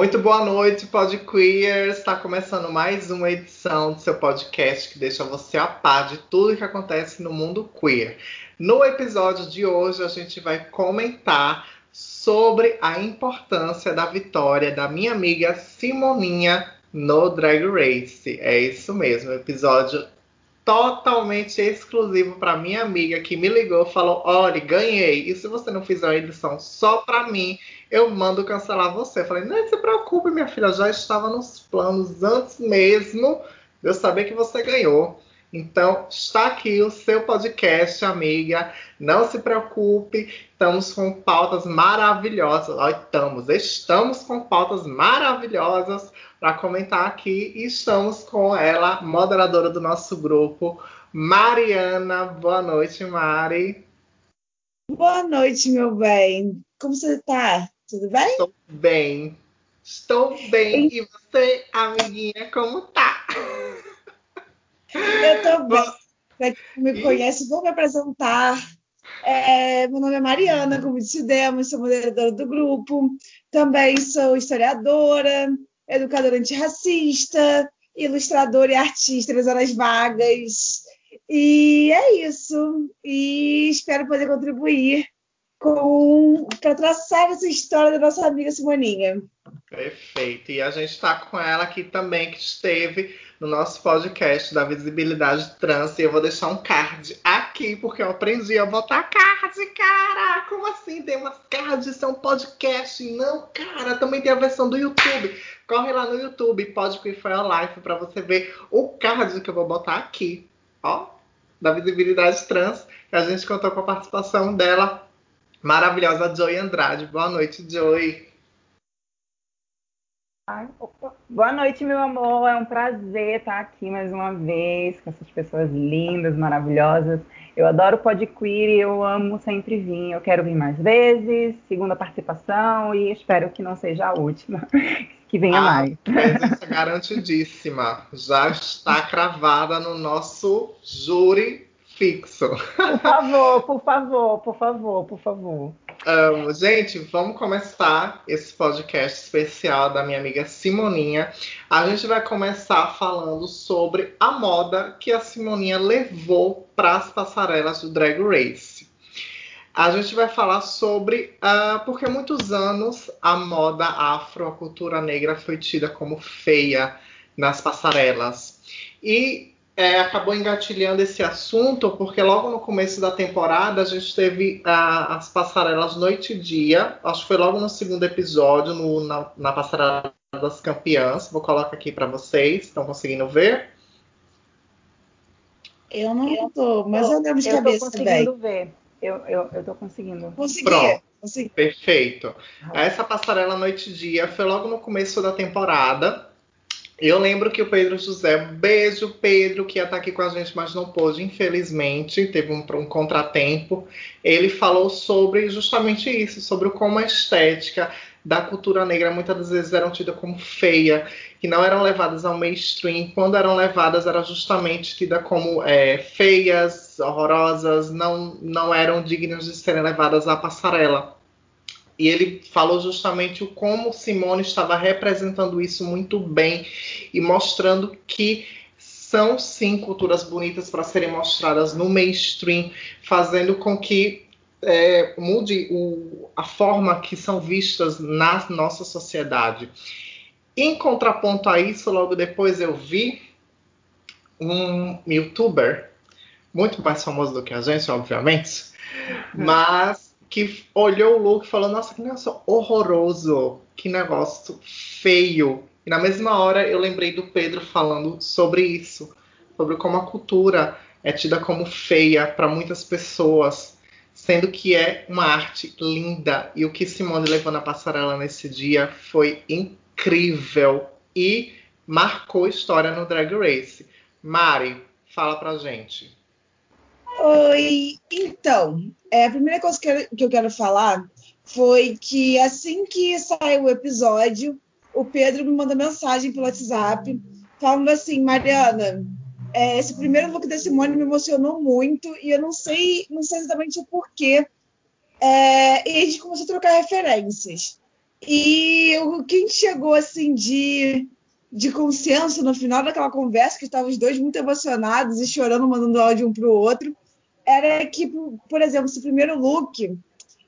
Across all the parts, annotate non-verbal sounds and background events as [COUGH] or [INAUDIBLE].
Muito boa noite, Podqueers. Está começando mais uma edição do seu podcast que deixa você a par de tudo que acontece no mundo queer. No episódio de hoje, a gente vai comentar sobre a importância da vitória da minha amiga Simoninha no Drag Race. É isso mesmo, episódio totalmente exclusivo para minha amiga que me ligou falou: Olha, ganhei. E se você não fizer a edição só para mim, eu mando cancelar você. Eu falei: Não se preocupe, minha filha, já estava nos planos antes mesmo de eu saber que você ganhou. Então, está aqui o seu podcast, amiga. Não se preocupe, estamos com pautas maravilhosas. Olha, estamos, estamos com pautas maravilhosas para comentar aqui. E estamos com ela, moderadora do nosso grupo, Mariana. Boa noite, Mari. Boa noite, meu bem. Como você está? Tudo bem? Estou bem. Estou bem. E você, amiguinha, como tá? Eu tô bem. Pra quem me conhece, vou me apresentar. É, meu nome é Mariana, como disse Demos, sou moderadora do grupo. Também sou historiadora, educadora antirracista, ilustradora e artista das horas vagas. E é isso. E espero poder contribuir para traçar essa história da nossa amiga Simoninha. Perfeito. E a gente está com ela aqui também, que esteve no nosso podcast da visibilidade trans. E eu vou deixar um card aqui, porque eu aprendi a botar card, cara. Como assim? Tem umas cards, isso é um podcast. Não, cara, também tem a versão do YouTube. Corre lá no YouTube, pode que foi a para você ver o card que eu vou botar aqui, ó, da visibilidade trans. A gente contou com a participação dela, maravilhosa Joy Andrade. Boa noite, Joy. Ai, Boa noite, meu amor. É um prazer estar aqui mais uma vez com essas pessoas lindas, maravilhosas. Eu adoro Pod Queer e eu amo sempre vir. Eu quero vir mais vezes, segunda participação e espero que não seja a última, [LAUGHS] que venha ah, mais. [LAUGHS] Presença garantidíssima. Já está cravada no nosso júri fixo. Por favor, por favor, por favor, por favor. Um, gente, vamos começar esse podcast especial da minha amiga Simoninha. A gente vai começar falando sobre a moda que a Simoninha levou para as passarelas do Drag Race. A gente vai falar sobre uh, porque muitos anos a moda afro, a cultura negra foi tida como feia nas passarelas. E é, acabou engatilhando esse assunto, porque logo no começo da temporada a gente teve a, as passarelas noite e dia. Acho que foi logo no segundo episódio, no, na, na passarela das campeãs. Vou colocar aqui para vocês. Estão conseguindo ver? Eu não tô, mas eu lembro de eu cabeça. Eu tô conseguindo ver. Eu, eu, eu tô conseguindo. Consegui. Pronto. Consegui. Perfeito. Essa passarela noite e dia foi logo no começo da temporada. Eu lembro que o Pedro José, beijo Pedro, que ia estar aqui com a gente, mas não pôde, infelizmente, teve um, um contratempo. Ele falou sobre justamente isso, sobre como a estética da cultura negra muitas vezes eram tidas como feia, que não eram levadas ao mainstream. Quando eram levadas, era justamente tida como é, feias, horrorosas, não, não eram dignas de serem levadas à passarela. E ele falou justamente o como Simone estava representando isso muito bem e mostrando que são sim culturas bonitas para serem mostradas no mainstream, fazendo com que é, mude o, a forma que são vistas na nossa sociedade. Em contraponto a isso, logo depois eu vi um youtuber, muito mais famoso do que a gente, obviamente, uhum. mas que olhou o look e falou: Nossa, que negócio horroroso, que negócio feio. E na mesma hora eu lembrei do Pedro falando sobre isso, sobre como a cultura é tida como feia para muitas pessoas, sendo que é uma arte linda. E o que Simone levou na passarela nesse dia foi incrível e marcou história no Drag Race. Mari, fala pra gente. Oi, então, é, a primeira coisa que eu, que eu quero falar foi que assim que saiu o episódio, o Pedro me mandou mensagem pelo WhatsApp falando assim, Mariana, é, esse primeiro look da Simone me emocionou muito e eu não sei, não sei exatamente o porquê. É, e a gente começou a trocar referências. E o que chegou assim de, de consenso no final daquela conversa, que estavam os dois muito emocionados e chorando, mandando áudio um para o outro, era que, por exemplo, esse primeiro look,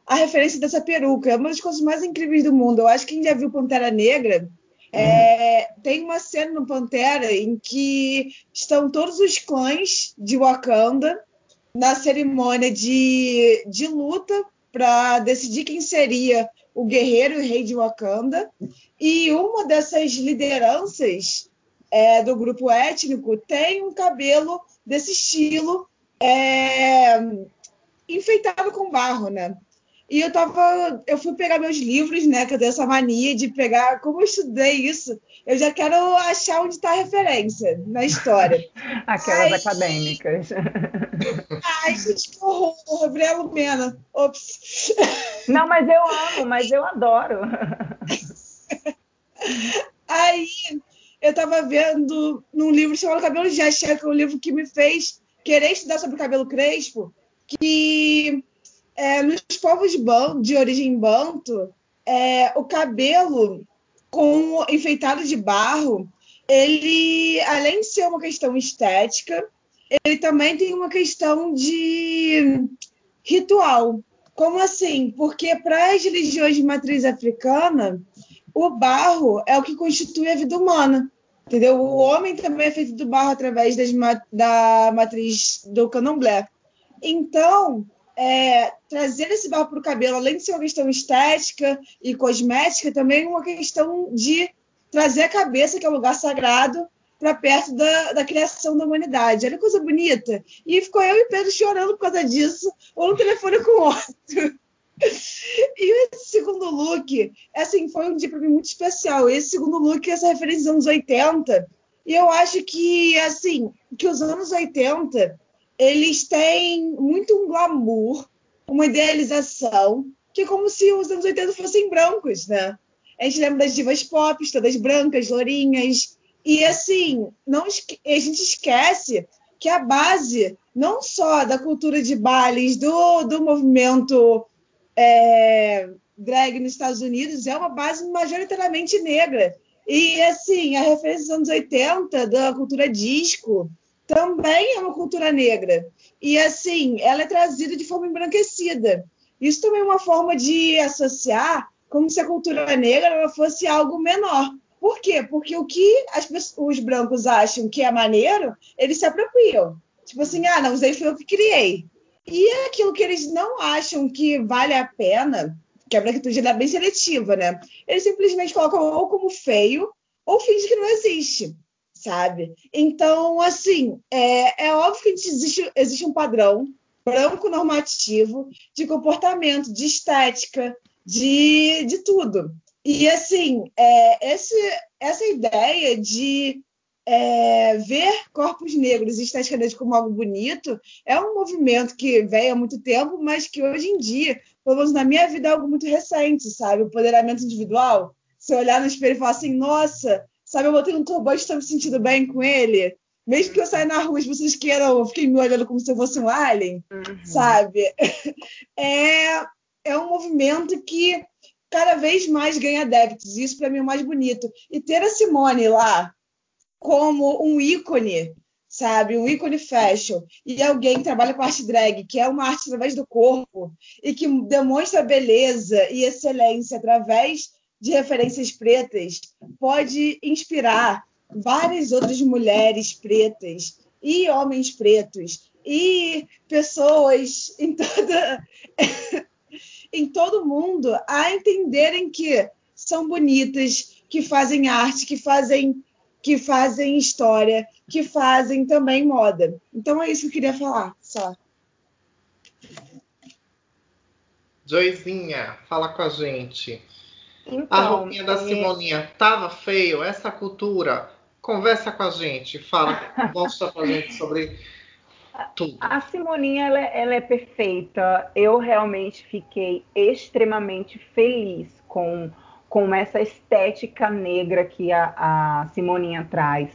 a referência dessa peruca é uma das coisas mais incríveis do mundo. Eu acho que quem já viu Pantera Negra é, tem uma cena no Pantera em que estão todos os clãs de Wakanda na cerimônia de, de luta para decidir quem seria o guerreiro e rei de Wakanda. E uma dessas lideranças é, do grupo étnico tem um cabelo desse estilo é, enfeitado com barro, né? E eu tava, eu fui pegar meus livros, né? Que eu tenho essa mania de pegar, como eu estudei isso, eu já quero achar onde está a referência na história. [LAUGHS] Aquelas Ai, acadêmicas. [LAUGHS] Ai, gente, que horror, Gabriela Lumena. Ops. [LAUGHS] Não, mas eu amo, mas eu adoro. Aí eu tava vendo num livro chamado Cabelo de Axé, que é um livro que me fez querer estudar sobre o cabelo crespo, que é, nos povos de origem banto, é, o cabelo com enfeitado de barro, ele, além de ser uma questão estética, ele também tem uma questão de ritual. Como assim? Porque para as religiões de matriz africana, o barro é o que constitui a vida humana. Entendeu? O homem também é feito do barro através das, da matriz do candomblé. Então, é, trazer esse barro para o cabelo, além de ser uma questão estética e cosmética, também uma questão de trazer a cabeça, que é um lugar sagrado, para perto da, da, criação da humanidade. Que coisa bonita. E ficou eu e Pedro chorando por causa disso, ou no telefone com o outro. E esse segundo look, assim, foi um dia para mim muito especial. Esse segundo look, essa referência dos anos 80, e eu acho que, assim, que os anos 80 eles têm muito um glamour, uma idealização, que é como se os anos 80 fossem brancos, né? A gente lembra das divas pop, todas brancas, lourinhas. E assim, não, a gente esquece que a base, não só da cultura de bailes, do, do movimento é, drag nos Estados Unidos, é uma base majoritariamente negra. E assim, a referência dos anos 80 da cultura disco, também é uma cultura negra. E assim, ela é trazida de forma embranquecida. Isso também é uma forma de associar como se a cultura negra fosse algo menor. Por quê? Porque o que as, os brancos acham que é maneiro, eles se apropriam. Tipo assim, ah, não, aí foi eu que criei. E aquilo que eles não acham que vale a pena, que a branquitude é bem seletiva, né? Eles simplesmente colocam ou como feio ou fingem que não existe sabe? Então, assim, é, é óbvio que existe, existe um padrão branco normativo de comportamento, de estética, de, de tudo. E, assim, é, esse, essa ideia de é, ver corpos negros esteticamente como algo bonito é um movimento que vem há muito tempo, mas que hoje em dia, pelo menos na minha vida, é algo muito recente, sabe? O empoderamento individual. Se olhar no espelho e falar assim, nossa, Sabe, eu botei um turbante e estou me sentindo bem com ele. Mesmo que eu saia na rua e vocês queiram, fiquem me olhando como se eu fosse um alien, uhum. sabe? [LAUGHS] É, é um movimento que cada vez mais ganha adeptos. Isso para mim é o mais bonito. E ter a Simone lá como um ícone, sabe? Um ícone fashion. E alguém que trabalha com arte drag, que é uma arte através do corpo e que demonstra beleza e excelência através de referências pretas pode inspirar várias outras mulheres pretas e homens pretos e pessoas em toda [LAUGHS] em todo mundo a entenderem que são bonitas, que fazem arte, que fazem que fazem história, que fazem também moda. Então é isso que eu queria falar, só. Joizinha, fala com a gente. Então, a roupinha da é... Simoninha tava feio, essa cultura. Conversa com a gente, fala, mostra pra gente sobre tudo. A Simoninha ela, é, ela é perfeita. Eu realmente fiquei extremamente feliz com, com essa estética negra que a, a Simoninha traz.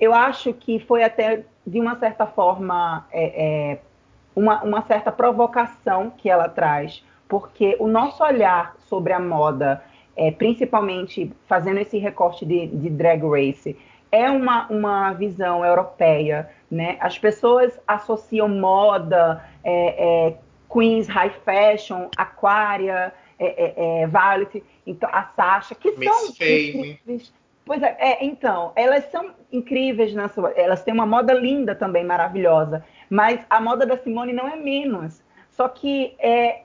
Eu acho que foi até de uma certa forma é, é, uma, uma certa provocação que ela traz, porque o nosso olhar sobre a moda é, principalmente fazendo esse recorte de, de drag race, é uma, uma visão europeia, né? As pessoas associam moda, é, é, queens high fashion, Aquaria, é, é, é Violet, então a Sasha, que Miss são Fame. incríveis. Pois é, é, então, elas são incríveis na sua, elas têm uma moda linda também, maravilhosa, mas a moda da Simone não é menos. Só que é,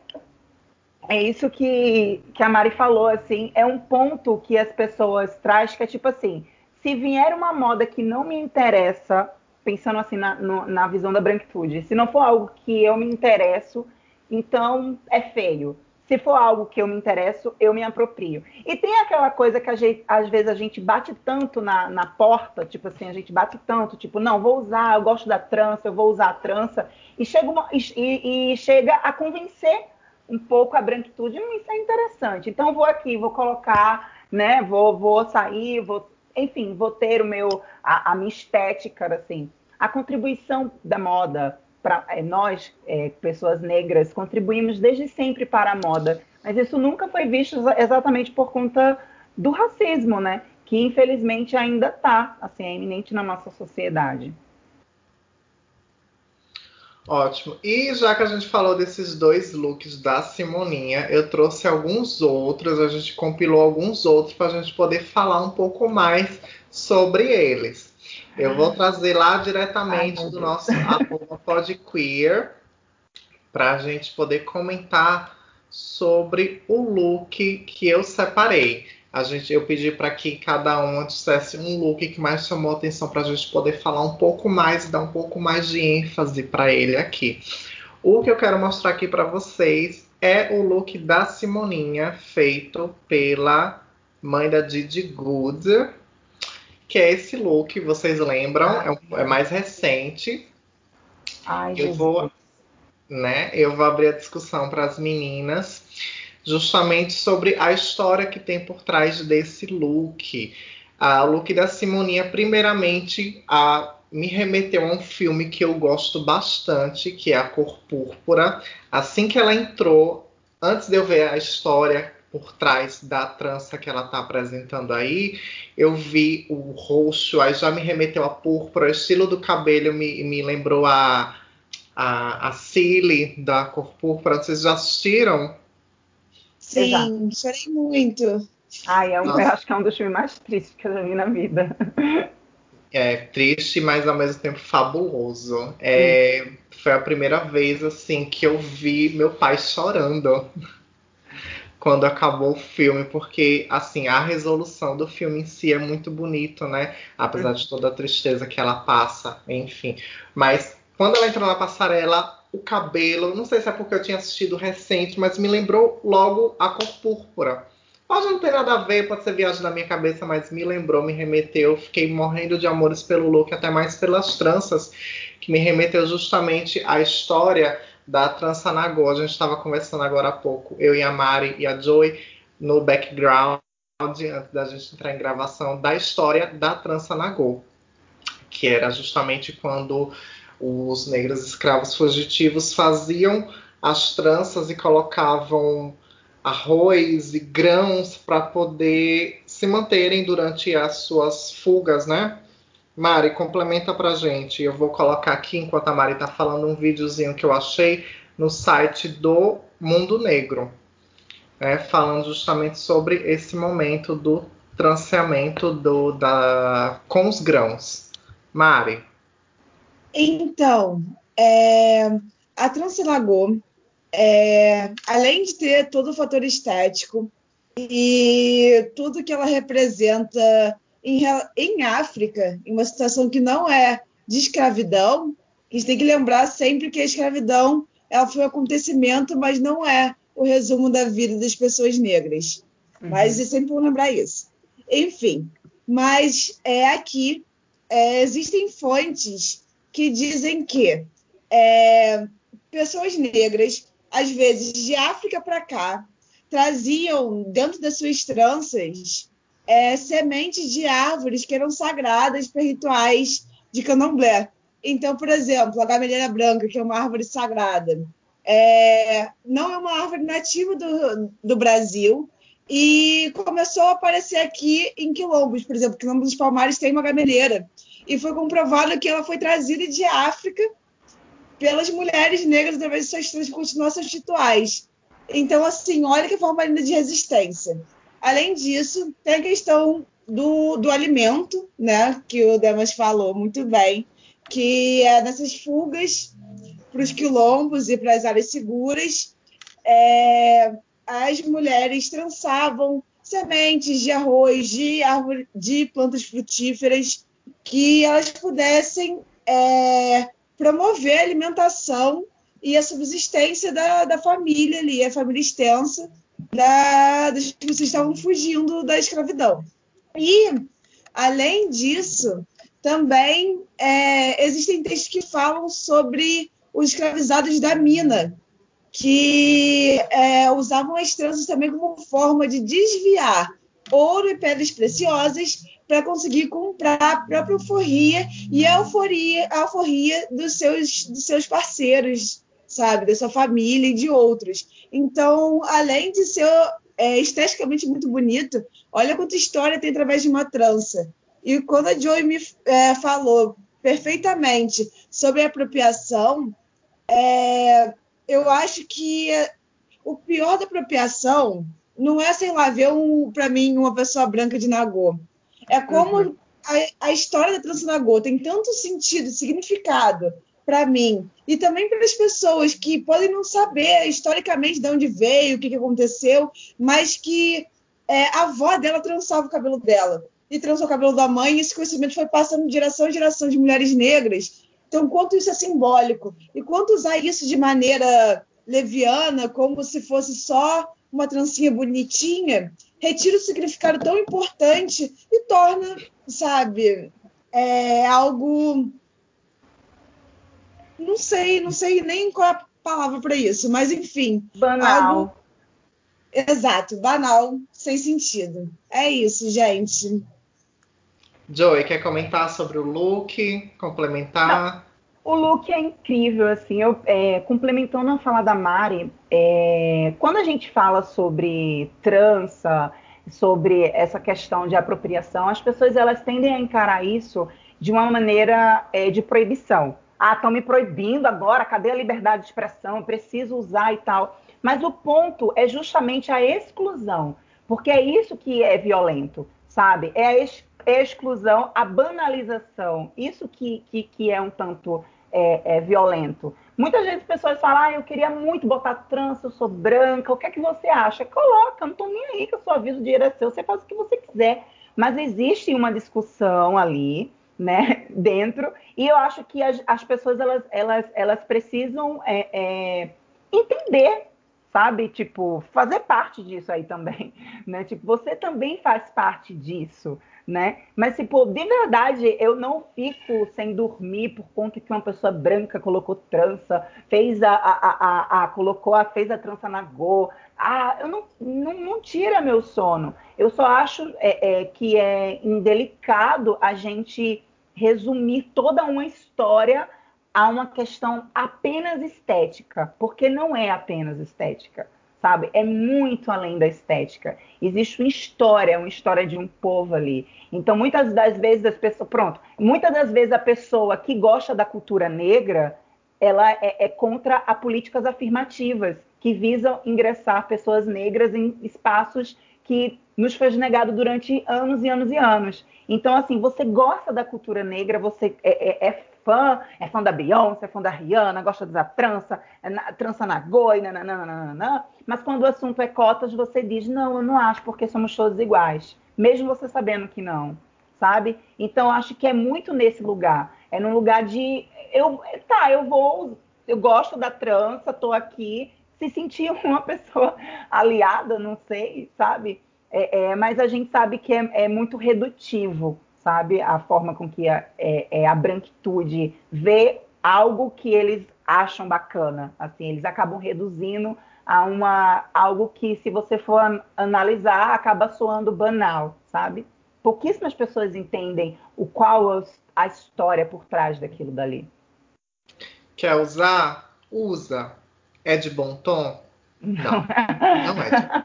é isso que, que a Mari falou, assim, é um ponto que as pessoas trazem que é tipo assim, se vier uma moda que não me interessa, pensando assim na, no, na visão da branquitude, se não for algo que eu me interesso, então é feio. Se for algo que eu me interesso, eu me aproprio. E tem aquela coisa que gente, às vezes a gente bate tanto na, na porta, tipo assim, a gente bate tanto, tipo, não, vou usar, eu gosto da trança, eu vou usar a trança, e chega, uma, e, e chega a convencer um pouco a branquitude, hum, isso é interessante. Então vou aqui, vou colocar, né? Vou, vou sair, vou, enfim, vou ter o meu a, a minha estética, assim. A contribuição da moda para é, nós, é, pessoas negras, contribuímos desde sempre para a moda, mas isso nunca foi visto exatamente por conta do racismo, né? Que infelizmente ainda está, assim, é na nossa sociedade. Ótimo. E já que a gente falou desses dois looks da Simoninha, eu trouxe alguns outros, a gente compilou alguns outros para a gente poder falar um pouco mais sobre eles. Eu vou trazer lá diretamente Ai, do nosso arroba podqueer para a gente poder comentar sobre o look que eu separei. A gente, eu pedi para que cada um dissesse um look que mais chamou a atenção para a gente poder falar um pouco mais e dar um pouco mais de ênfase para ele aqui. O que eu quero mostrar aqui para vocês é o look da Simoninha, feito pela mãe da Didi Good, que é esse look, vocês lembram? É, um, é mais recente. Ai, eu vou, né? Eu vou abrir a discussão para as meninas justamente sobre a história que tem por trás desse look. A look da Simoninha, primeiramente, a, me remeteu a um filme que eu gosto bastante, que é A Cor Púrpura. Assim que ela entrou, antes de eu ver a história por trás da trança que ela está apresentando aí, eu vi o roxo, aí já me remeteu a púrpura, o estilo do cabelo me, me lembrou a, a, a Cilly da Cor Púrpura. Vocês já assistiram? Sim, Exato. chorei muito. Ai, é um, eu acho que é um dos filmes mais tristes que eu já vi na vida. [LAUGHS] É triste, mas ao mesmo tempo fabuloso. É, foi a primeira vez assim que eu vi meu pai chorando quando acabou o filme, porque assim a resolução do filme em si é muito bonito, né? Apesar de toda a tristeza que ela passa, enfim. Mas quando ela entrou na passarela, o cabelo, não sei se é porque eu tinha assistido recente, mas me lembrou logo a cor púrpura. Pode não ter nada a ver, pode ser viagem na minha cabeça, mas me lembrou, me remeteu. Fiquei morrendo de amores pelo look, até mais pelas tranças, que me remeteu justamente à história da trança Nagô. A gente estava conversando agora há pouco, eu e a Mari e a Joy, no background, antes da gente entrar em gravação, da história da trança Nagô, que era justamente quando os negros escravos fugitivos faziam as tranças e colocavam arroz e grãos para poder se manterem durante as suas fugas, né? Mari, complementa pra gente. Eu vou colocar aqui, enquanto a Mari tá falando, um videozinho que eu achei no site do Mundo Negro, né? falando justamente sobre esse momento do transeamento do, da, com os grãos. Mari. Então, é, a Transilagô, é, além de ter todo o fator estético e tudo que ela representa em, em África, em uma situação que não é de escravidão, a gente tem que lembrar sempre que a escravidão ela foi um acontecimento, mas não é o resumo da vida das pessoas negras. Uhum. Mas é sempre bom lembrar isso. Enfim, mas é aqui é, existem fontes que dizem que é, pessoas negras, às vezes de África para cá, traziam dentro das suas tranças é, sementes de árvores que eram sagradas para rituais de candomblé. Então, por exemplo, a gamelheira branca, que é uma árvore sagrada, é, não é uma árvore nativa do, do Brasil, e começou a aparecer aqui em quilombos, por exemplo, quilombos dos Palmares tem uma gameleira e foi comprovado que ela foi trazida de África pelas mulheres negras através de suas trans continuações rituais. Então, assim, olha que forma linda de resistência. Além disso, tem a questão do, do alimento, né, que o Demas falou muito bem, que é nessas fugas para os quilombos e para as áreas seguras, é, as mulheres trançavam sementes de arroz, de, árvore, de plantas frutíferas, que elas pudessem é, promover a alimentação e a subsistência da, da família ali, a família extensa, da, que vocês estavam fugindo da escravidão. E, além disso, também é, existem textos que falam sobre os escravizados da mina, que é, usavam as tranças também como forma de desviar ouro e pedras preciosas para conseguir comprar a própria alforria e a alforria, a dos, seus, dos seus parceiros, sabe, da sua família e de outros. Então, além de ser é, esteticamente muito bonito, olha quanta história tem através de uma trança. E quando a Joy me é, falou perfeitamente sobre a apropriação, é, eu acho que o pior da apropriação não é, sei lá, ver um, para mim uma pessoa branca de Nagô. É como uhum. a, a, história da trança Nagô tem tanto sentido, significado para mim. E também para as pessoas que podem não saber historicamente de onde veio, o que, que aconteceu, mas que é, a avó dela trançava o cabelo dela. E trançou o cabelo da mãe, e esse conhecimento foi passando de geração em geração de mulheres negras. Então, quanto isso é simbólico? E quanto usar isso de maneira leviana, como se fosse só uma trancinha bonitinha, retira o significado tão importante e torna, sabe, é, algo não sei, não sei nem qual é a palavra para isso, mas enfim. Banal. Algo... Exato, banal, sem sentido. É isso, gente. Joey, quer comentar sobre o look? Complementar? Não. O look é incrível, assim, eu, é, complementando a fala da Mari, é, quando a gente fala sobre trança, sobre essa questão de apropriação, as pessoas elas tendem a encarar isso de uma maneira é, de proibição. Ah, estão me proibindo agora, cadê a liberdade de expressão? Eu preciso usar e tal. Mas o ponto é justamente a exclusão, porque é isso que é violento, sabe? É a, ex é exclusão, a banalização. Isso que, que, que é um tanto é, é, violento. Muitas vezes pessoas falam, ah, eu queria muito botar trança, eu sou branca, o que é que você acha? Coloca, não estou nem aí que a sua vida, o dinheiro é seu, você faz o que você quiser. Mas existe uma discussão ali, né, [LAUGHS] dentro. E eu acho que as, as pessoas elas, elas, elas precisam é, é, entender, sabe, tipo, fazer parte disso aí também, [LAUGHS] né? Tipo, você também faz parte disso, né? Mas tipo, de verdade, eu não fico sem dormir por conta que uma pessoa branca colocou trança, fez a, a, a, a colocou a fez a trança na go. Ah, eu não, não, não tira meu sono. Eu só acho é, é, que é indelicado a gente resumir toda uma história a uma questão apenas estética, porque não é apenas estética, sabe? É muito além da estética. Existe uma história, uma história de um povo ali. Então, muitas das vezes as pessoas, pronto, muitas das vezes a pessoa que gosta da cultura negra, ela é, é contra a políticas afirmativas que visam ingressar pessoas negras em espaços que nos foi negado durante anos e anos e anos. Então, assim, você gosta da cultura negra, você é, é, é fã, é fã da Beyoncé, é fã da Rihanna, gosta da trança, é na, trança na goi, nananana, mas quando o assunto é cotas, você diz, não, eu não acho, porque somos todos iguais, mesmo você sabendo que não, sabe? Então, acho que é muito nesse lugar, é no lugar de, eu, tá, eu vou, eu gosto da trança, tô aqui, se sentir [LAUGHS] uma pessoa aliada, não sei, sabe? É, é, mas a gente sabe que é, é, muito redutivo, sabe? A forma com que a, é, é, a branquitude vê algo que eles acham bacana. Assim, eles acabam reduzindo a uma algo que, se você for analisar, acaba soando banal, sabe? Pouquíssimas pessoas entendem o qual a história por trás daquilo dali. Quer usar? Usa. É de bom tom? Não, [LAUGHS] não é de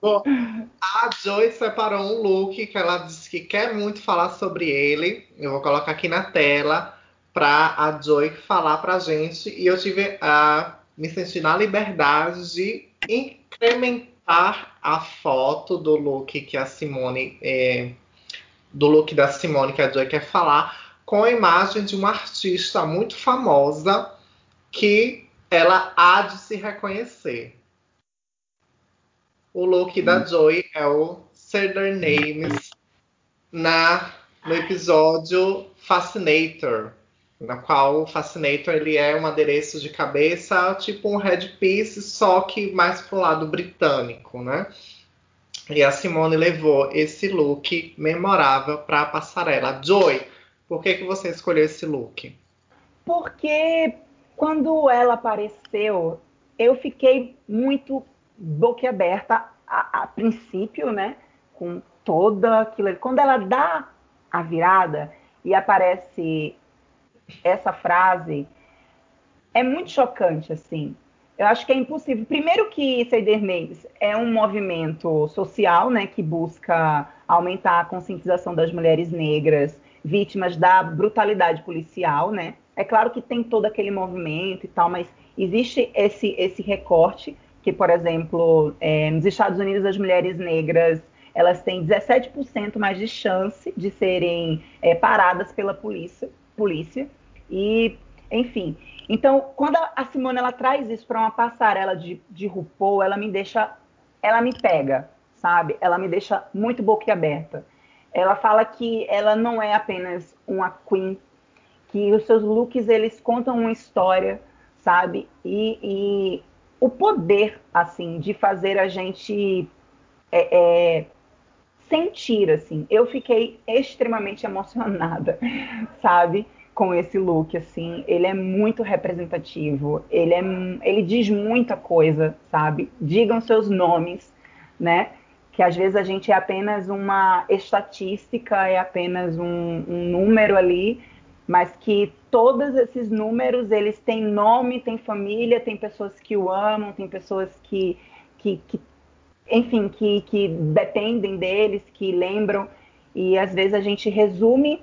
Bom, [LAUGHS] a Joy separou um look que ela disse que quer muito falar sobre ele. Eu vou colocar aqui na tela para a Joy falar pra gente. E eu tive a me sentir na liberdade de incrementar a foto do look que a Simone é, do look da Simone que a Joy quer falar com a imagem de uma artista muito famosa que ela há de se reconhecer. O look da hum. Joy é o Say Their Names na, no episódio Fascinator, na qual o Fascinator ele é um adereço de cabeça, tipo um headpiece, só que mais pro lado britânico, né? E a Simone levou esse look memorável para a passarela. Joy, por que, que você escolheu esse look? Porque quando ela apareceu, eu fiquei muito boquiaberta a, a princípio, né? Com toda aquilo. Quando ela dá a virada e aparece essa frase, é muito chocante, assim. Eu acho que é impossível. Primeiro que Ceder Names é um movimento social, né, que busca aumentar a conscientização das mulheres negras vítimas da brutalidade policial, né? É claro que tem todo aquele movimento e tal, mas existe esse esse recorte que, por exemplo, é, nos Estados Unidos as mulheres negras elas têm 17% mais de chance de serem é, paradas pela polícia, polícia e, enfim, então, quando a Simone ela traz isso para uma passarela de, de RuPaul, ela me deixa, ela me pega, sabe? Ela me deixa muito boquiaberta. Ela fala que ela não é apenas uma queen, que os seus looks eles contam uma história, sabe? E, e o poder assim de fazer a gente é, é, sentir assim. Eu fiquei extremamente [LAUGHS] emocionada, sabe? Com esse look, assim, ele é muito representativo, ele, é, ele diz muita coisa, sabe? Digam seus nomes, né? Que às vezes a gente é apenas uma estatística, é apenas um, um número ali, mas que todos esses números, eles têm nome, têm família, tem pessoas que o amam, tem pessoas que, que, que enfim, que, que dependem deles, que lembram, e às vezes a gente resume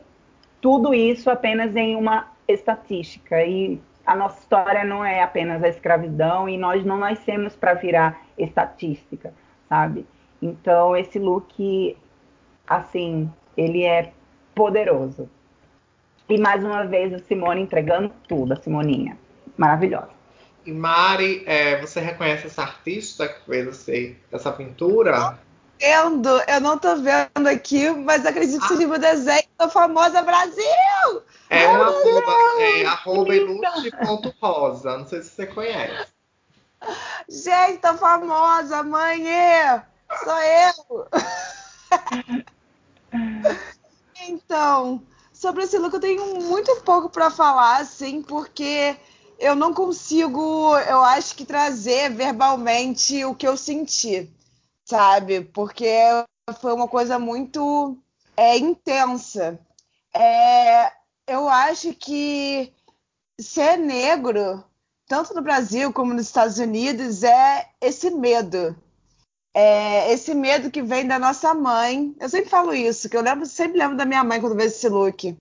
tudo isso apenas em uma estatística. E a nossa história não é apenas a escravidão e nós não nascemos para virar estatística, sabe? Então, esse look, assim, ele é poderoso. E mais uma vez a Simone entregando tudo, a Simoninha. Maravilhosa. E Mari, é, você reconhece essa artista que fez essa pintura? Vendo, eu não tô vendo aqui, mas acredito que seja o desenho da famosa Brasil! É um arroba, é, arroba ilustre.rosa. Não sei se você conhece. Gente, tô famosa, mãe! Sou eu! então, sobre esse look eu tenho muito pouco para falar, assim, porque eu não consigo, eu acho que trazer verbalmente o que eu senti sabe? Porque foi uma coisa muito é, intensa. É, eu acho que ser negro, tanto no Brasil como nos Estados Unidos, é esse medo. É esse medo que vem da nossa mãe. Eu sempre falo isso, que eu lembro, sempre lembro da minha mãe quando vejo esse look.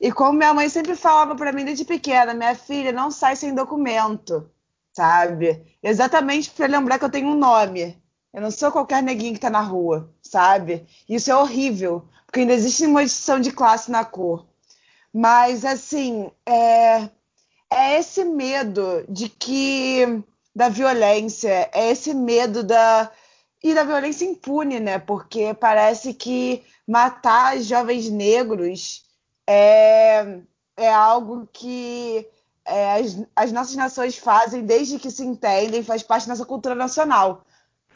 E como minha mãe sempre falava para mim desde pequena, minha filha não sai sem documento, sabe? Exatamente para lembrar que eu tenho um nome. Eu não sou qualquer neguinho que tá na rua, sabe? Isso é horrível, porque ainda existe uma distinção de classe na cor. Mas, assim, é, é esse medo de que. da violência, é esse medo da. e da violência impune, né? Porque parece que matar jovens negros é, é algo que é, as, as nossas nações fazem desde que se entendem, faz parte da nossa cultura nacional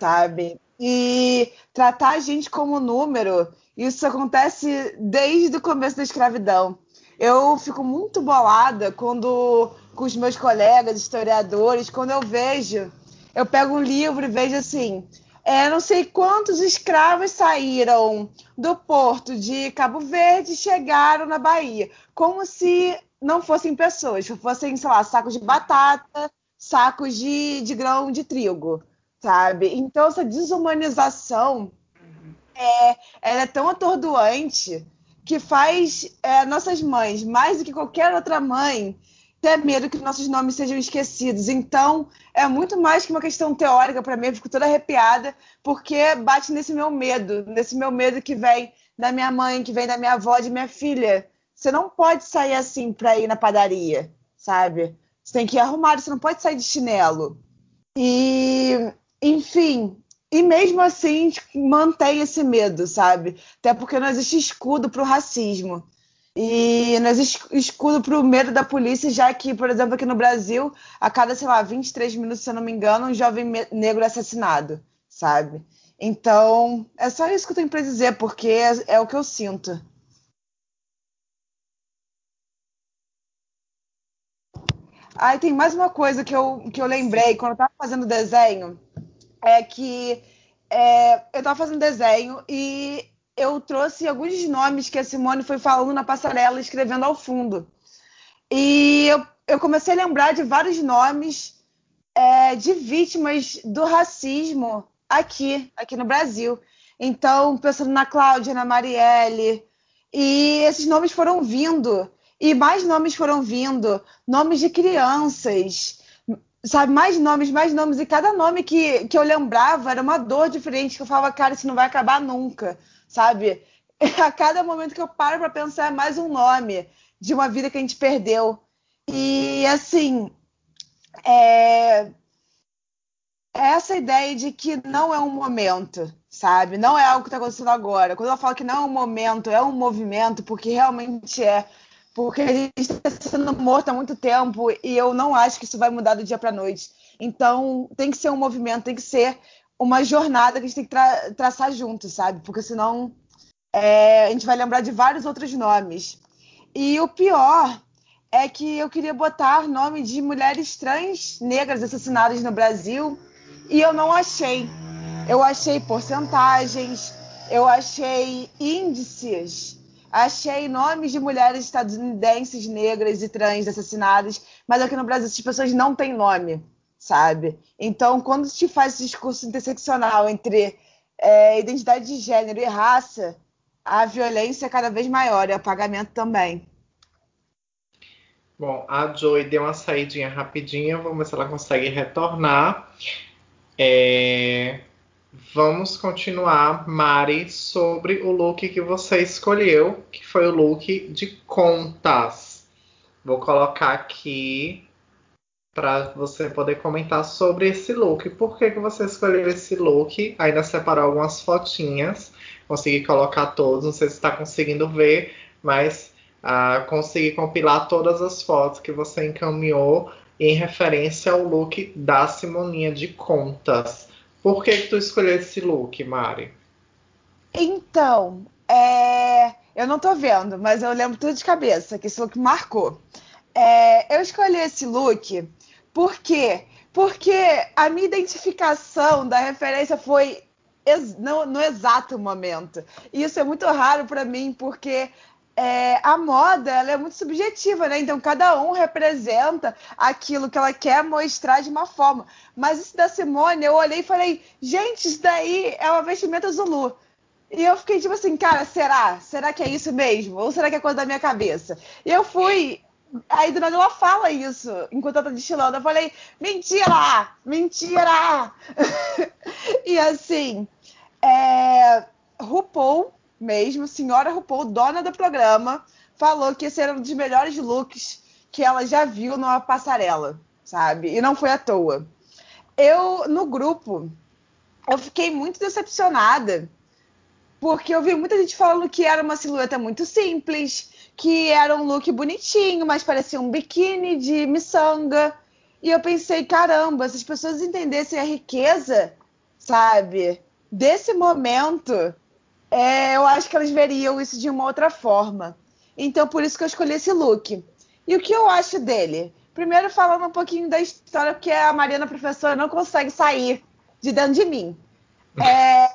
sabe? E tratar a gente como número, isso acontece desde o começo da escravidão. Eu fico muito bolada quando, com os meus colegas historiadores, quando eu vejo, eu pego um livro e vejo assim, é, não sei quantos escravos saíram do porto de Cabo Verde e chegaram na Bahia, como se não fossem pessoas, fossem, sei lá, sacos de batata, sacos de, de grão de trigo sabe? Então essa desumanização é, é tão atordoante que faz é, nossas mães, mais do que qualquer outra mãe, ter medo que nossos nomes sejam esquecidos. Então, é muito mais que uma questão teórica para mim, eu fico toda arrepiada, porque bate nesse meu medo, nesse meu medo que vem da minha mãe, que vem da minha avó, de minha filha. Você não pode sair assim para ir na padaria, sabe? Você tem que ir arrumado, você não pode sair de chinelo. E, enfim, e mesmo assim mantém esse medo, sabe? Até porque não existe escudo para o racismo. E nós escudo para o medo da polícia, já que, por exemplo, aqui no Brasil, a cada, sei lá, 23 minutos, se eu não me engano, um jovem negro é assassinado, sabe? Então, é só isso que eu tenho para dizer, porque é, é, o que eu sinto. Aí tem mais uma coisa que eu, que eu lembrei quando eu estava fazendo desenho, é que é, eu estava fazendo desenho e eu trouxe alguns nomes que a Simone foi falando na passarela, escrevendo ao fundo. E eu, eu comecei a lembrar de vários nomes é, de vítimas do racismo aqui, aqui no Brasil. Então, pensando na Cláudia, na Marielle, e esses nomes foram vindo, e mais nomes foram vindo, nomes de crianças, sabe, mais nomes, mais nomes, e cada nome que, que eu lembrava era uma dor diferente, que eu falava, cara, isso não vai acabar nunca sabe? [LAUGHS] A cada momento que eu paro para pensar é mais um nome de uma vida que a gente perdeu. E assim, é... é essa ideia de que não é um momento, sabe? Não é algo que está acontecendo agora. Quando eu falo que não é um momento, é um movimento, porque realmente é. Porque a gente está sendo morto há muito tempo e eu não acho que isso vai mudar do dia para noite. Então, tem que ser um movimento, tem que ser uma jornada que a gente tem que tra traçar junto, sabe? Porque senão é, a gente vai lembrar de vários outros nomes. E o pior é que eu queria botar nome de mulheres trans negras assassinadas no Brasil e eu não achei. Eu achei porcentagens, eu achei índices, achei nomes de mulheres estadunidenses negras e trans assassinadas, mas aqui no Brasil essas pessoas não têm nome sabe? Então, quando se faz esse discurso interseccional entre é, identidade de gênero e raça, a violência é cada vez maior e o apagamento também. Bom, a Joy deu uma saidinha rapidinha, vamos ver se ela consegue retornar. É... Vamos continuar, Mari, sobre o look que você escolheu, que foi o look de contas. Vou colocar aqui para você poder comentar sobre esse look. Por que, que você escolheu esse look? Ainda separou algumas fotinhas, consegui colocar todos, não sei se está conseguindo ver, mas uh, consegui compilar todas as fotos que você encaminhou em referência ao look da Simoninha de Contas. Por que, que tu escolheu esse look, Mari? Então, é... eu não tô vendo, mas eu lembro tudo de cabeça, que esse look marcou. É... eu escolhi esse look por quê? Porque a minha identificação da referência foi no, no exato momento. E isso é muito raro para mim, porque é, a moda ela é muito subjetiva, né? Então cada um representa aquilo que ela quer mostrar de uma forma. Mas isso da Simone, eu olhei e falei, gente, isso daí é uma vestimenta Zulu. E eu fiquei tipo assim, cara, será? Será que é isso mesmo? Ou será que é coisa da minha cabeça? E eu fui Aí do nada ela fala isso enquanto ela tá destilando. Eu falei, mentira! Mentira! [LAUGHS] e assim, é, RuPaul mesmo, senhora RuPaul, dona do programa, falou que esse era um dos melhores looks que ela já viu numa passarela, sabe? E não foi à toa. Eu, no grupo, eu fiquei muito decepcionada, porque eu vi muita gente falando que era uma silhueta muito simples, que era um look bonitinho, mas parecia um biquíni de miçanga. E eu pensei, caramba, se as pessoas entendessem a riqueza, sabe, desse momento, é, eu acho que elas veriam isso de uma outra forma. Então, por isso que eu escolhi esse look. E o que eu acho dele? Primeiro, falando um pouquinho da história, porque a Mariana, professora, não consegue sair de dentro de mim. [LAUGHS] É,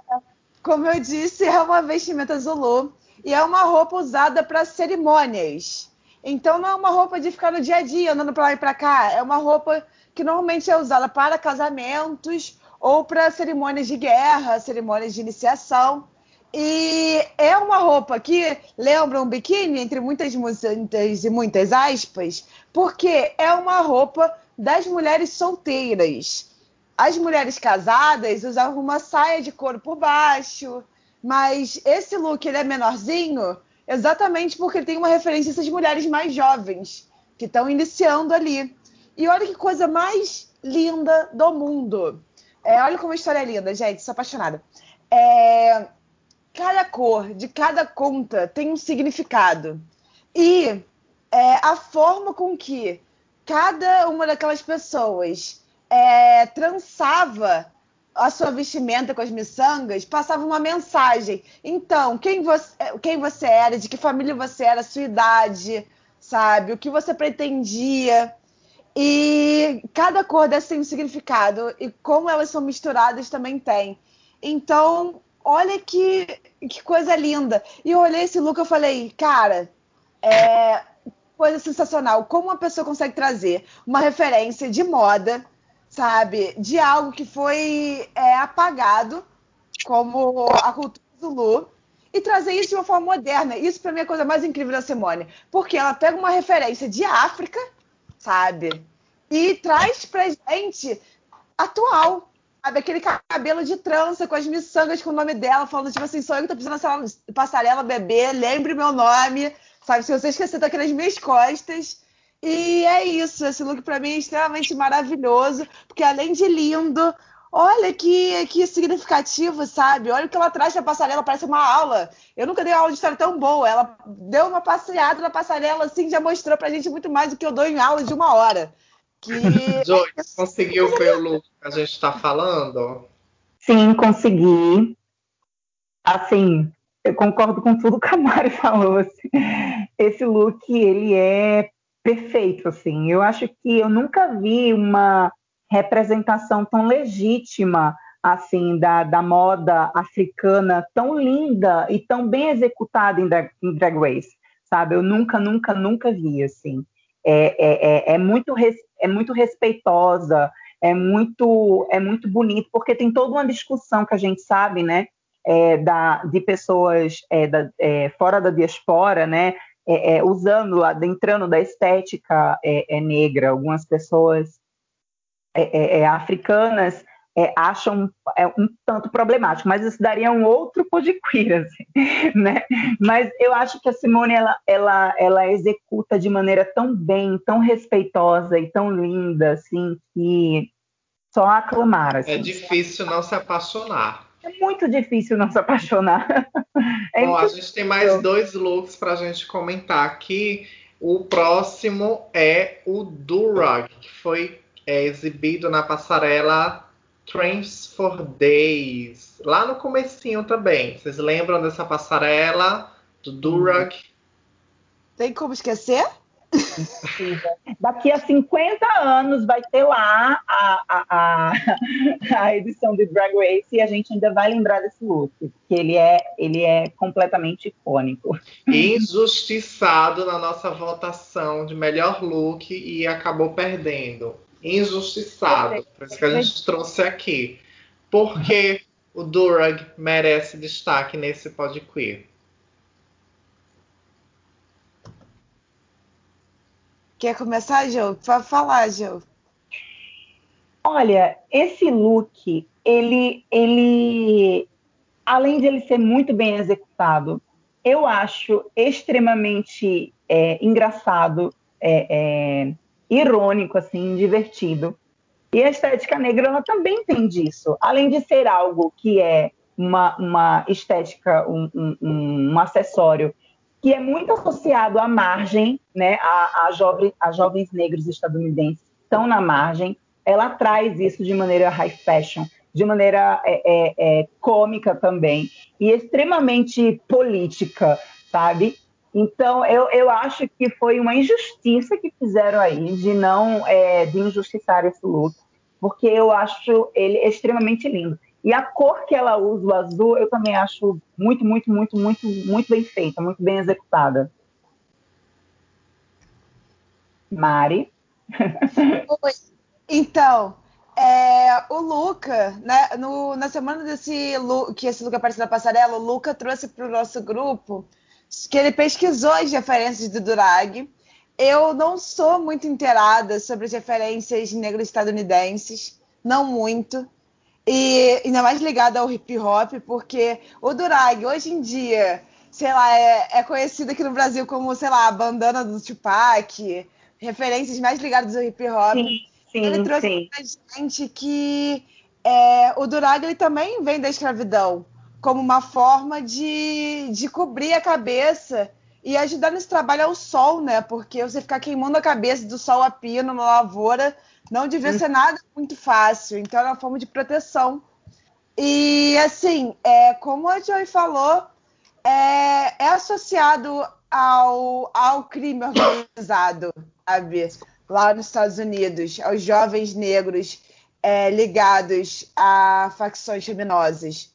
como eu disse, é uma vestimenta Zulu e é uma roupa usada para cerimônias. Então não é uma roupa de ficar no dia a dia andando para lá e para cá, é uma roupa que normalmente é usada para casamentos ou para cerimônias de guerra, cerimônias de iniciação. E é uma roupa que lembra um biquíni, entre muitas, muitas e muitas aspas, porque é uma roupa das mulheres solteiras. As mulheres casadas usavam uma saia de couro por baixo, mas esse look ele é menorzinho exatamente porque tem uma referência a essas mulheres mais jovens que estão iniciando ali. E olha que coisa mais linda do mundo. É, olha como a história é linda, gente, sou apaixonada. É, cada cor de cada conta tem um significado. E é, a forma com que cada uma daquelas pessoas é, trançava a sua vestimenta com as miçangas passava uma mensagem. Então, quem você, quem você era, de que família você era, sua idade, sabe? O que você pretendia. E cada cor dessa tem um significado. E como elas são misturadas também tem. Então, olha que, que coisa linda. E eu olhei esse look e falei, cara, é coisa sensacional. Como uma pessoa consegue trazer uma referência de moda, sabe, de algo que foi é, apagado, como a cultura Zulu, e trazer isso de uma forma moderna. Isso para mim é a coisa mais incrível da Simone, porque ela pega uma referência de África, sabe, e traz pra gente atual sabe? Aquele cabelo de trança com as miçangas com o nome dela, falando, tipo assim, sou eu que tô pisando nessa passarela, bebê, lembre meu nome, sabe? Se você esquecer, tá aqui nas minhas costas. E é isso, esse look para mim é extremamente maravilhoso, porque além de lindo, olha que, que significativo, sabe? Olha o que ela traz pra passarela, parece uma aula. Eu nunca dei uma aula de história tão boa. Ela deu uma passeada na passarela, assim, já mostrou pra gente muito mais do que eu dou em aula de uma hora. Que... [LAUGHS] Joyce, conseguiu ver o look que a gente está falando? Sim, consegui. Assim, eu concordo com tudo que a Mari [LAUGHS] falou. Assim. Esse look, ele é perfeito, assim. Eu acho que eu nunca vi uma representação tão legítima assim da, da moda africana tão linda e tão bem executada em Drag, em drag Race, sabe? Eu nunca, nunca, nunca vi assim. É, é, é, é muito res, é muito respeitosa, é muito é muito bonito porque tem toda uma discussão que a gente sabe, né? É, da, de pessoas é, da, é, fora da diaspora, né? é, é, usando, adentrando da estética é, negra. Algumas pessoas é, é, acham um tanto problemático, mas isso daria um outro pô de queer, assim, [LAUGHS] né? Mas eu acho que a Simone ela, ela, ela executa de maneira tão bem, tão respeitosa e tão linda, assim, que só aclamar. Assim. É difícil não se apaixonar. É muito difícil não se apaixonar. [LAUGHS] É Bom, a gente tem mais dois looks para a gente comentar aqui. O próximo é o Durag, que foi é, exibido na passarela Trends for Days, lá no comecinho também. Vocês lembram dessa passarela do Durag? Tem como esquecer? Daqui a 50 anos vai ter lá a, a, a, [LAUGHS] a, edição de Drag Race e a gente ainda vai lembrar desse look, porque ele é, ele é completamente icônico. Injustiçado na nossa votação de melhor look e acabou perdendo. Injustiçado. Por isso que a gente trouxe aqui. Porque o Durag merece destaque nesse pod queer. Quer começar, Joe? Pode falar, Joe. Olha, esse look, ele, ele, além de ele ser muito bem executado, eu acho extremamente é, engraçado, é, é, irônico, assim, divertido. E a estética negra ela também tem disso. Além de ser algo que é uma, uma estética, um, um, um acessório que é muito associado à margem, né? A, a, jovem, a jovens negros estadunidenses estão na margem. Ela traz isso de maneira high fashion, de maneira é, é, é, cômica também e extremamente política, sabe? Então eu, eu acho que foi uma injustiça que fizeram aí de não é, de injustiçar esse look, porque eu acho ele extremamente lindo. E a cor que ela usa, o azul, eu também acho muito, muito, muito, muito, muito bem feita, muito bem executada. Mari? Oi. Então, é, o Luca, né, no, na semana desse que esse Luca apareceu na passarela, o Luca trouxe para o nosso grupo que ele pesquisou as referências do Durag. Eu não sou muito inteirada sobre as referências negras estadunidenses, não muito. E ainda mais ligada ao hip hop, porque o Durag, hoje em dia, sei lá, é, é, conhecido aqui no Brasil como, sei lá, a bandana do Tupac, referências mais ligadas ao hip hop. Sim, sim, ele trouxe sim. pra gente que é, o Durag ele também vem da escravidão, como uma forma de, de cobrir a cabeça e ajudar nesse trabalho ao sol, né? Porque você ficar queimando a cabeça do sol a pino na lavoura não devia Hum. ser nada muito fácil. Então era uma forma de proteção. E assim, é, como a Joy falou, é, é associado ao, ao crime organizado, sabe? Lá nos Estados Unidos, aos jovens negros é, ligados a facções criminosas.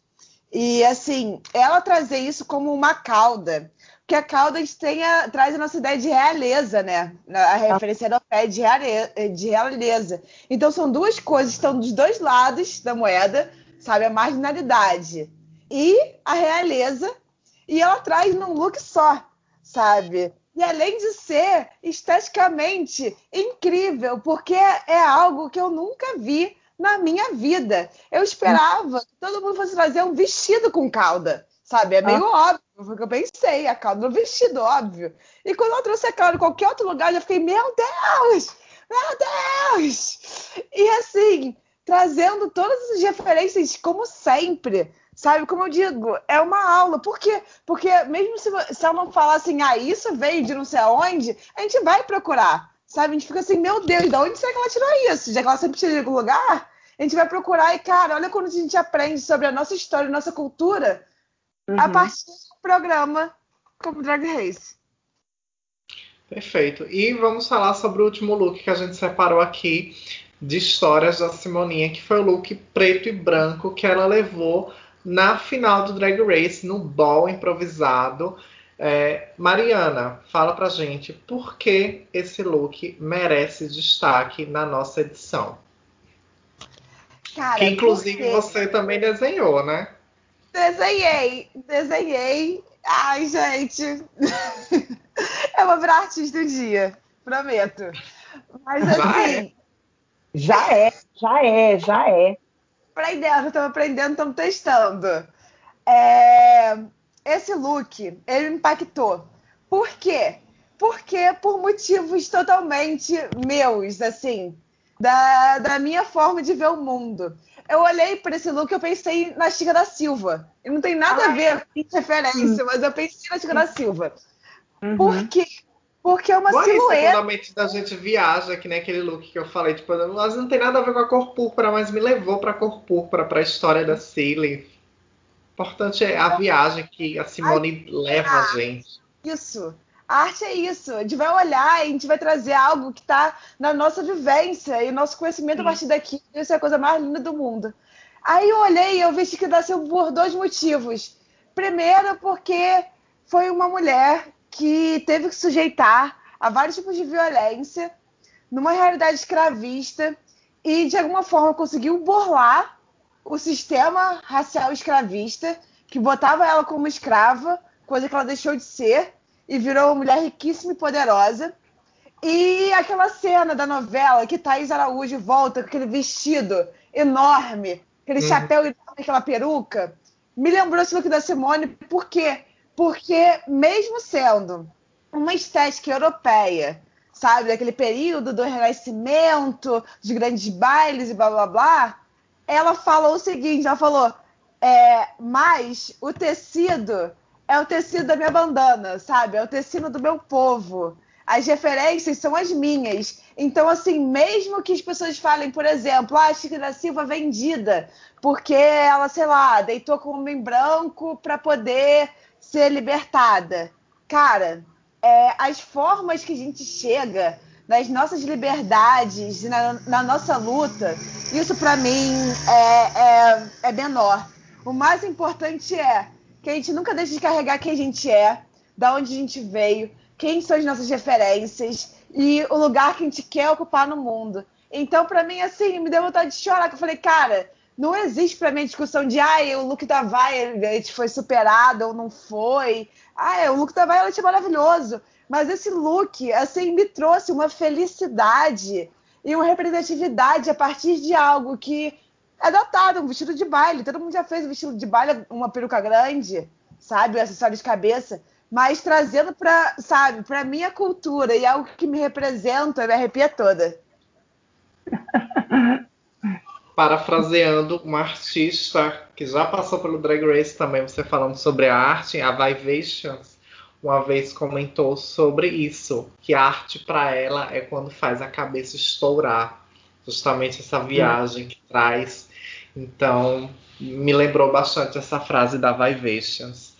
E assim, ela trazer isso como uma cauda, porque a cauda a gente tem a- traz a nossa ideia de realeza, né? A referência europeia de, reale- de realeza. Então são duas coisas estão dos dois lados da moeda, sabe? A marginalidade e a realeza, e ela traz num look só, sabe? E além de ser esteticamente incrível, porque é algo que eu nunca vi na minha vida. Eu esperava que todo mundo fosse trazer um vestido com cauda, sabe? É meio óbvio, foi o que eu pensei, a cauda no vestido, óbvio. E quando ela trouxe a cauda em qualquer outro lugar, eu já fiquei, meu Deus! Meu Deus! E assim, trazendo todas as referências como sempre, sabe? Como eu digo, é uma aula. Por quê? Porque mesmo se, se ela não falar assim, ah, isso veio de não sei aonde, a gente vai procurar, sabe? A gente fica assim, meu Deus, de onde será que ela tirou isso? Já que ela sempre tira de algum lugar, a gente vai procurar e, cara, olha quando a gente aprende sobre a nossa história, nossa cultura, a Uhum. partir de um programa como Drag Race. Perfeito. E vamos falar sobre o último look que a gente separou aqui de histórias da Simoninha, que foi o look preto e branco que ela levou na final do Drag Race, no ball improvisado. É, Mariana, fala pra gente por que esse look merece destaque na nossa edição. Cara, que inclusive por quê? você também desenhou, né? Desenhei, desenhei. Ai, gente. [LAUGHS] Eu vou virar artista um dia, prometo. Mas Já assim, Já é, já é, já é. aprendendo, estamos aprendendo, estamos testando. É, Esse look, ele me impactou. Por quê? Porque por motivos totalmente meus, assim, da, da minha forma de ver o mundo. Eu olhei para esse look e eu pensei na Chica da Silva. E não tem nada a ver com referência, mas eu pensei na Chica da Silva. Uhum. Por quê? Porque é uma isso, silhueta. quando a gente viaja, que nem aquele look que eu falei, tipo, mas não tem nada a ver com a cor púrpura, mas me levou pra cor púrpura, pra história da Cilly. Importante é a viagem que a Simone leva a gente. Isso. A arte é isso. A gente vai olhar e a gente vai trazer algo que está na nossa vivência e nosso conhecimento a partir daqui. Isso é a coisa mais linda do mundo. Aí eu olhei e eu vi que dá por dois motivos. Primeiro, porque foi uma mulher que teve que sujeitar a vários tipos de violência numa realidade escravista e de alguma forma conseguiu burlar o sistema racial escravista que botava ela como escrava, coisa que ela deixou de ser e virou uma mulher riquíssima e poderosa. E aquela cena da novela que Thaís Araújo volta com aquele vestido enorme, aquele Uhum. chapéu enorme, aquela peruca, me lembrou esse look da Simone, por quê? Porque mesmo sendo uma estética europeia, sabe, daquele período do Renascimento, dos grandes bailes e blá blá blá, ela falou o seguinte, ela falou, é, mas o tecido é o tecido da minha bandana, sabe? É o tecido do meu povo. As referências são as minhas. Então, assim, mesmo que as pessoas falem, por exemplo, ah, a Chica da Silva vendida, porque ela, sei lá, deitou com um homem branco para poder ser libertada. Cara, é, as formas que a gente chega nas nossas liberdades, na, na nossa luta, isso para mim é, é, é menor. O mais importante é que a gente nunca deixe de carregar quem a gente é, da onde a gente veio, quem são as nossas referências e o lugar que a gente quer ocupar no mundo. Então, para mim, assim, me deu vontade de chorar, que eu falei, cara, não existe para mim a discussão de, ah, o look da Violet foi superado ou não foi. Ah, o look da Violet é maravilhoso. Mas esse look, assim, me trouxe uma felicidade e uma representatividade a partir de algo que datado, um vestido de baile. Todo mundo já fez um vestido de baile, uma peruca grande, sabe? Um acessório de cabeça mas trazendo para, sabe, para minha cultura e algo que me representa, me arrepia toda. [LAUGHS] Parafraseando uma artista que já passou pelo Drag Race também, você falando sobre a arte, a Vivations, uma vez comentou sobre isso, que a arte para ela é quando faz a cabeça estourar, justamente essa viagem que traz. Então, me lembrou bastante essa frase da Vivations.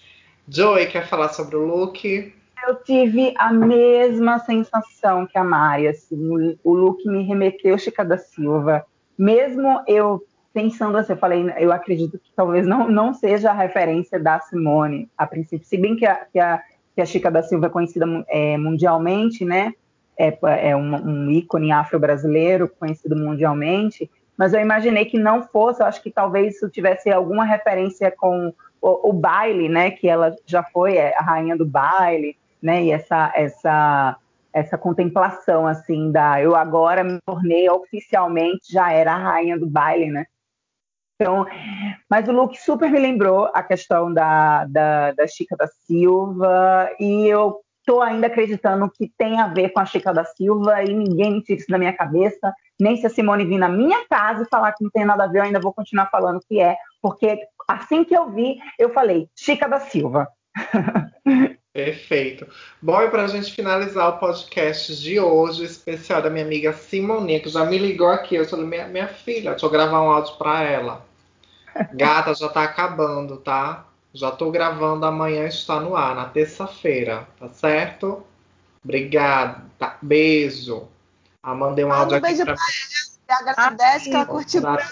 Joey, quer falar sobre o look? Eu tive a mesma sensação que a Mari. Assim, o, look me remeteu Chica da Silva. Mesmo eu pensando assim, eu falei, eu acredito que talvez não, não seja a referência da Simone a princípio. Se bem que a, que a, que a Chica da Silva é conhecida é, mundialmente, né? É, é um, um ícone afro-brasileiro conhecido mundialmente. Mas eu imaginei que não fosse, eu acho que talvez isso tivesse alguma referência com o, o, baile, né, que ela já foi é, a rainha do baile, né, e essa essa essa contemplação assim da eu agora me tornei oficialmente já era a rainha do baile, né? Então, mas o look super me lembrou a questão da, da, da Chica da Silva e eu tô ainda acreditando que tem a ver com a Chica da Silva e ninguém me tira isso da minha cabeça, nem se a Simone vir na minha casa e falar que não tem nada a ver, eu ainda vou continuar falando que é, porque Assim que eu vi, eu falei, Chica da Silva. [LAUGHS] Perfeito. Bom, e para a gente finalizar o podcast de hoje, especial da minha amiga Simoninha, que já me ligou aqui. Eu falei, minha, minha filha, deixa eu gravar um áudio para ela. [LAUGHS] Gata, já tá acabando, tá? Já tô gravando, amanhã está no ar, na terça-feira, tá certo? Obrigada. Beijo. Ah, mandei um áudio um aqui beijo pra, pra ela. Agradece que ela curtiu muito.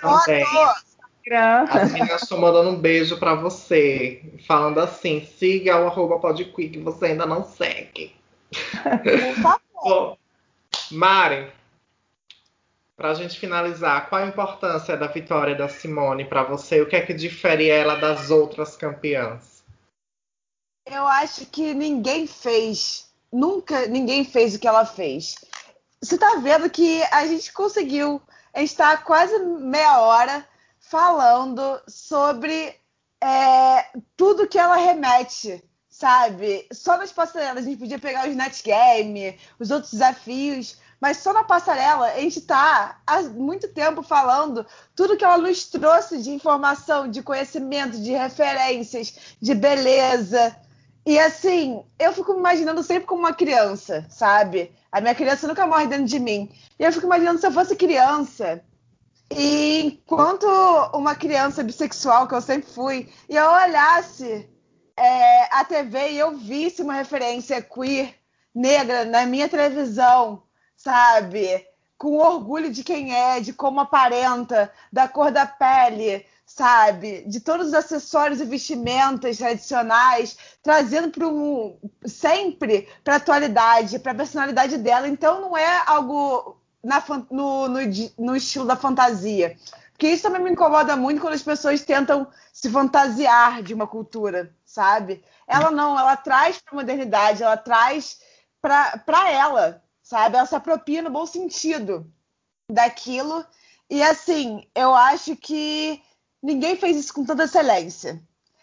As meninas estão mandando um beijo para você. Falando assim, siga o arroba podquick que você ainda não segue. Por [LAUGHS] favor. Mari, para a gente finalizar, qual a importância da vitória da Simone para você? O que é que difere ela das outras campeãs? Eu acho que ninguém fez, nunca ninguém fez o que ela fez. Você está vendo que a gente conseguiu, a gente está quase meia hora falando sobre é, tudo que ela remete, sabe? Só nas passarelas a gente podia pegar os net game, os outros desafios, mas só na passarela a gente está há muito tempo falando tudo que ela nos trouxe de informação, de conhecimento, de referências, de beleza. E assim, eu fico me imaginando sempre como uma criança, sabe? A minha criança nunca morre dentro de mim. E eu fico imaginando se eu fosse criança, e enquanto uma criança bissexual, que eu sempre fui, e eu olhasse é, a TV e eu visse uma referência queer negra na minha televisão, sabe? Com orgulho de quem é, de como aparenta, da cor da pele, sabe? De todos os acessórios e vestimentas tradicionais, trazendo para um, sempre para a atualidade, para a personalidade dela. Então não é algo na, no, no, no estilo da fantasia. Porque isso também me incomoda muito quando as pessoas tentam se fantasiar de uma cultura, sabe? Ela não, ela traz para a modernidade, ela traz para ela, sabe? Ela se apropria no bom sentido daquilo. E assim, eu acho que ninguém fez isso com tanta excelência.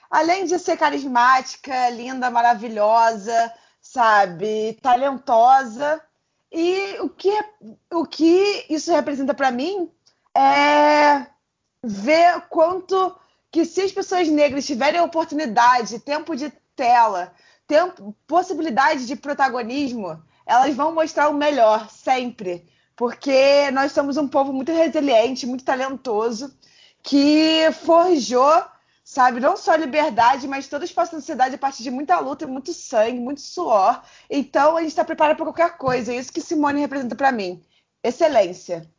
Além de ser carismática, linda, maravilhosa, sabe? Talentosa, e o que, o que isso representa para mim é ver quanto que se as pessoas negras tiverem oportunidade, tempo de tela, tempo, possibilidade de protagonismo, elas vão mostrar o melhor sempre, porque nós somos um povo muito resiliente, muito talentoso, que forjou sabe? Não só liberdade, mas toda espaço da sociedade a partir de muita luta, muito sangue, muito suor. Então a gente está preparado para qualquer coisa. É isso que Simone representa para mim. Excelência.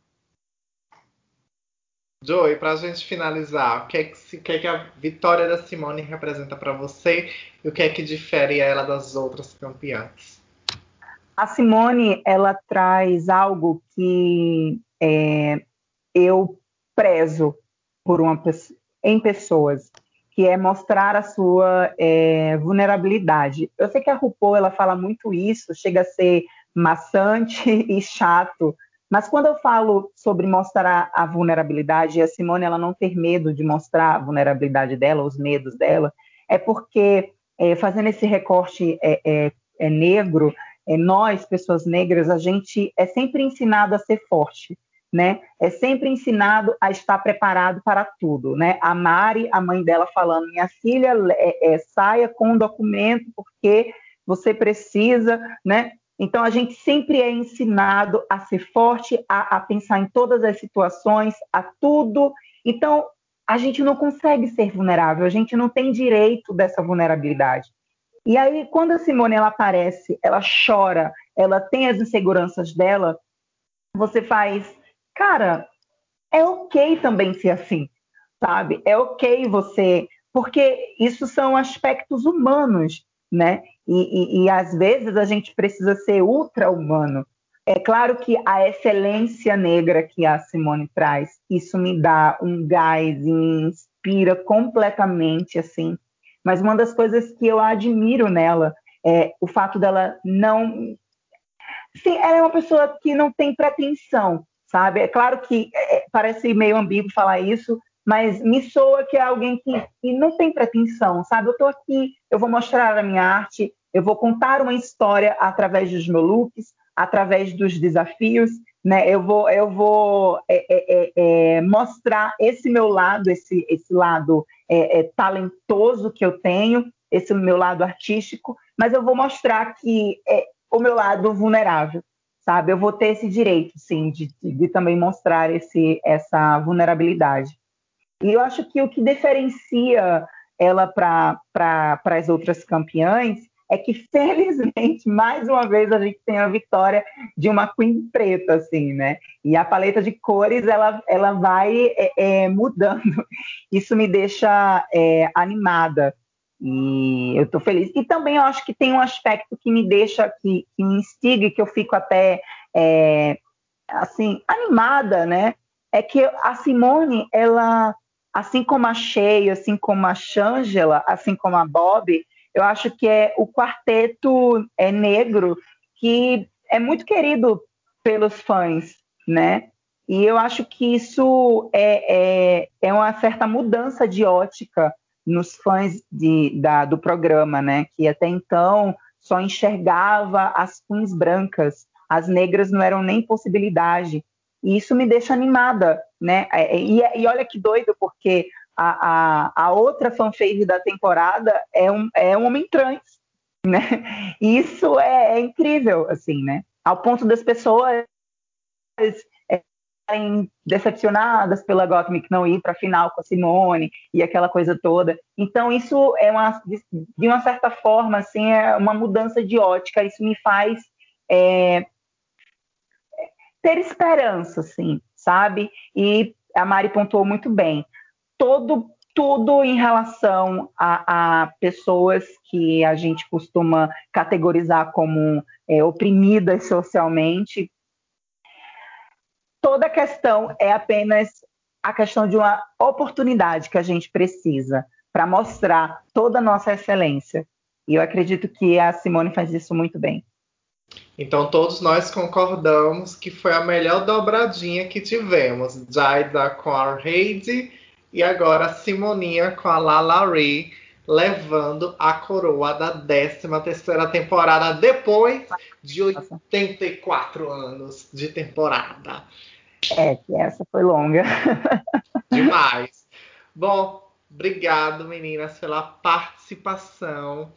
Joey, para a gente finalizar, o que, é que, que, é que a vitória da Simone representa para você e o que é que difere ela das outras campeãs? a Simone ela traz algo que é, eu prezo por uma em pessoas, que é mostrar a sua é, vulnerabilidade. Eu sei que a RuPaul ela fala muito isso, chega a ser maçante [LAUGHS] e chato, mas quando eu falo sobre mostrar a vulnerabilidade, a Simone ela não ter medo de mostrar a vulnerabilidade dela, os medos dela, é porque é, fazendo esse recorte é, é, é negro, é, nós, pessoas negras, a gente é sempre ensinado a ser forte, né? É sempre ensinado a estar preparado para tudo, né? A Mari, a mãe dela falando, minha filha, é, saia com um documento porque você precisa, né? Então, a gente sempre é ensinado a ser forte, a, a, pensar em todas as situações, a tudo. Então, a gente não consegue ser vulnerável, a gente não tem direito dessa vulnerabilidade. E aí, quando a Simone ela aparece, ela chora, ela tem as inseguranças dela, você faz, cara, é ok também ser assim, sabe? É ok você, porque isso são aspectos humanos, né? E, e, e às vezes a gente precisa ser ultra-humano. É claro que a excelência negra que a Simone traz, isso me dá um gás e me inspira completamente, assim. Mas uma das coisas que eu admiro nela é o fato dela não. Sim, ela é uma pessoa que não tem pretensão, sabe? É claro que é, parece meio ambíguo falar isso, mas me soa que é alguém que, que não tem pretensão, sabe? Eu estou aqui, eu vou mostrar a minha arte, eu vou contar uma história através dos meus looks, através dos desafios, né? Eu vou, eu vou é, é, é, é mostrar esse meu lado, esse, esse lado é, é, talentoso que eu tenho, esse meu lado artístico, mas eu vou mostrar que é o meu lado vulnerável, sabe? Eu vou ter esse direito, sim, de, de também mostrar esse, essa vulnerabilidade. E eu acho que o que diferencia ela para as outras campeãs é que, [LAUGHS] felizmente, mais uma vez a gente tem a vitória de uma Queen preta, assim, né? E a paleta de cores, ela, ela vai é, é, mudando. [LAUGHS] Isso me deixa é, animada. E eu estou feliz. E também eu acho que tem um aspecto que me deixa, que, que me instiga, que eu fico até, é, assim, animada, né? É que a Simone, ela assim como a Shea, assim como a Shangela, assim como a Bob, eu acho que é o quarteto é negro que é muito querido pelos fãs, né? E eu acho que isso é, é, é uma certa mudança de ótica nos fãs de, da, do programa, né? Que até então só enxergava as queens brancas, as negras não eram nem possibilidade. E isso me deixa animada, né? É, é, e, e olha que doido, porque a, a, a outra fanfare da temporada é um, é um homem trans, [LAUGHS] né? E isso é, é incrível, assim, né? Ao ponto das pessoas estarem decepcionadas pela Gottmik não ir para a final com a Simone e aquela coisa toda. Então isso é uma de uma certa forma assim é uma mudança de ótica. Isso me faz é, ter esperança, assim, sabe? E a Mari pontuou muito bem. Todo tudo em relação a, a, pessoas que a gente costuma categorizar como é, oprimidas socialmente. Toda questão é apenas a questão de uma oportunidade que a gente precisa para mostrar toda a nossa excelência. E eu acredito que a Simone faz isso muito bem. Então todos nós concordamos que foi a melhor dobradinha que tivemos. Jaida com a Heidi e agora a Simoninha com a Lala Ray levando a coroa da 13 terceira temporada depois de 84 anos de temporada. É, que essa foi longa. [LAUGHS] Demais. Bom, obrigado meninas pela participação.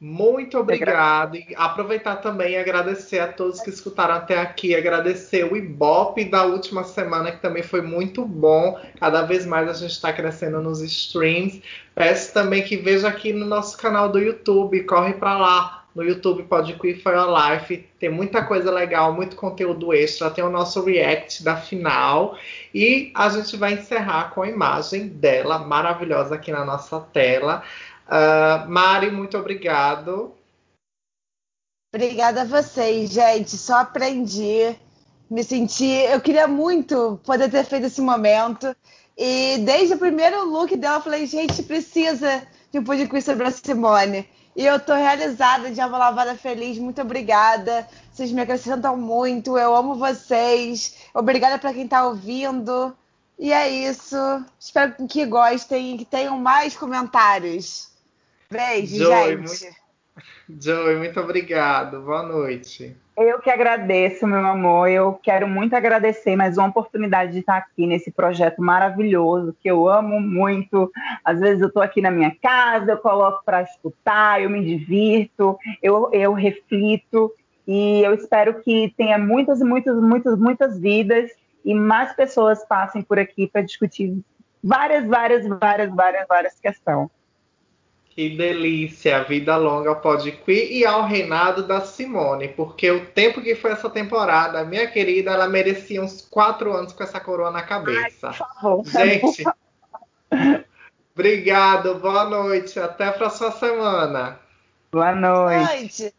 Muito obrigado. E aproveitar também e agradecer a todos que escutaram até aqui. Agradecer o Ibope da última semana, que também foi muito bom. Cada vez mais a gente está crescendo nos streams. Peço também que veja aqui no nosso canal do YouTube. Corre para lá. No YouTube pode Queer for Your Life. Tem muita coisa legal, muito conteúdo extra. Tem o nosso react da final. E a gente vai encerrar com a imagem dela maravilhosa aqui na nossa tela. Uh, Mari, muito obrigado. Obrigada a vocês, gente. Só aprendi, me senti. Eu queria muito poder ter feito esse momento. E desde o primeiro look dela, eu falei, gente, precisa de um podcast sobre a Simone. E eu tô realizada de uma lavada feliz. Muito obrigada. Vocês me acrescentam muito. Eu amo vocês. Obrigada para quem tá ouvindo. E é isso. Espero que gostem e que tenham mais comentários. Beijo, Joy, gente. Muito... Joey, muito obrigado. Boa noite. Eu que agradeço, meu amor. Eu quero muito agradecer mais uma oportunidade de estar aqui nesse projeto maravilhoso que eu amo muito. Às vezes eu estou aqui na minha casa, eu coloco para escutar, eu me divirto, eu, eu reflito e eu espero que tenha muitas, muitas, muitas, muitas vidas e mais pessoas passem por aqui para discutir várias, várias, várias, várias, várias questões. Que delícia, vida longa pode queer e ao reinado da Simone, porque o tempo que foi essa temporada, minha querida, ela merecia uns quatro anos com essa coroa na cabeça. Ai, favor, Gente, obrigado, boa noite, até a próxima semana. Boa noite. Boa noite.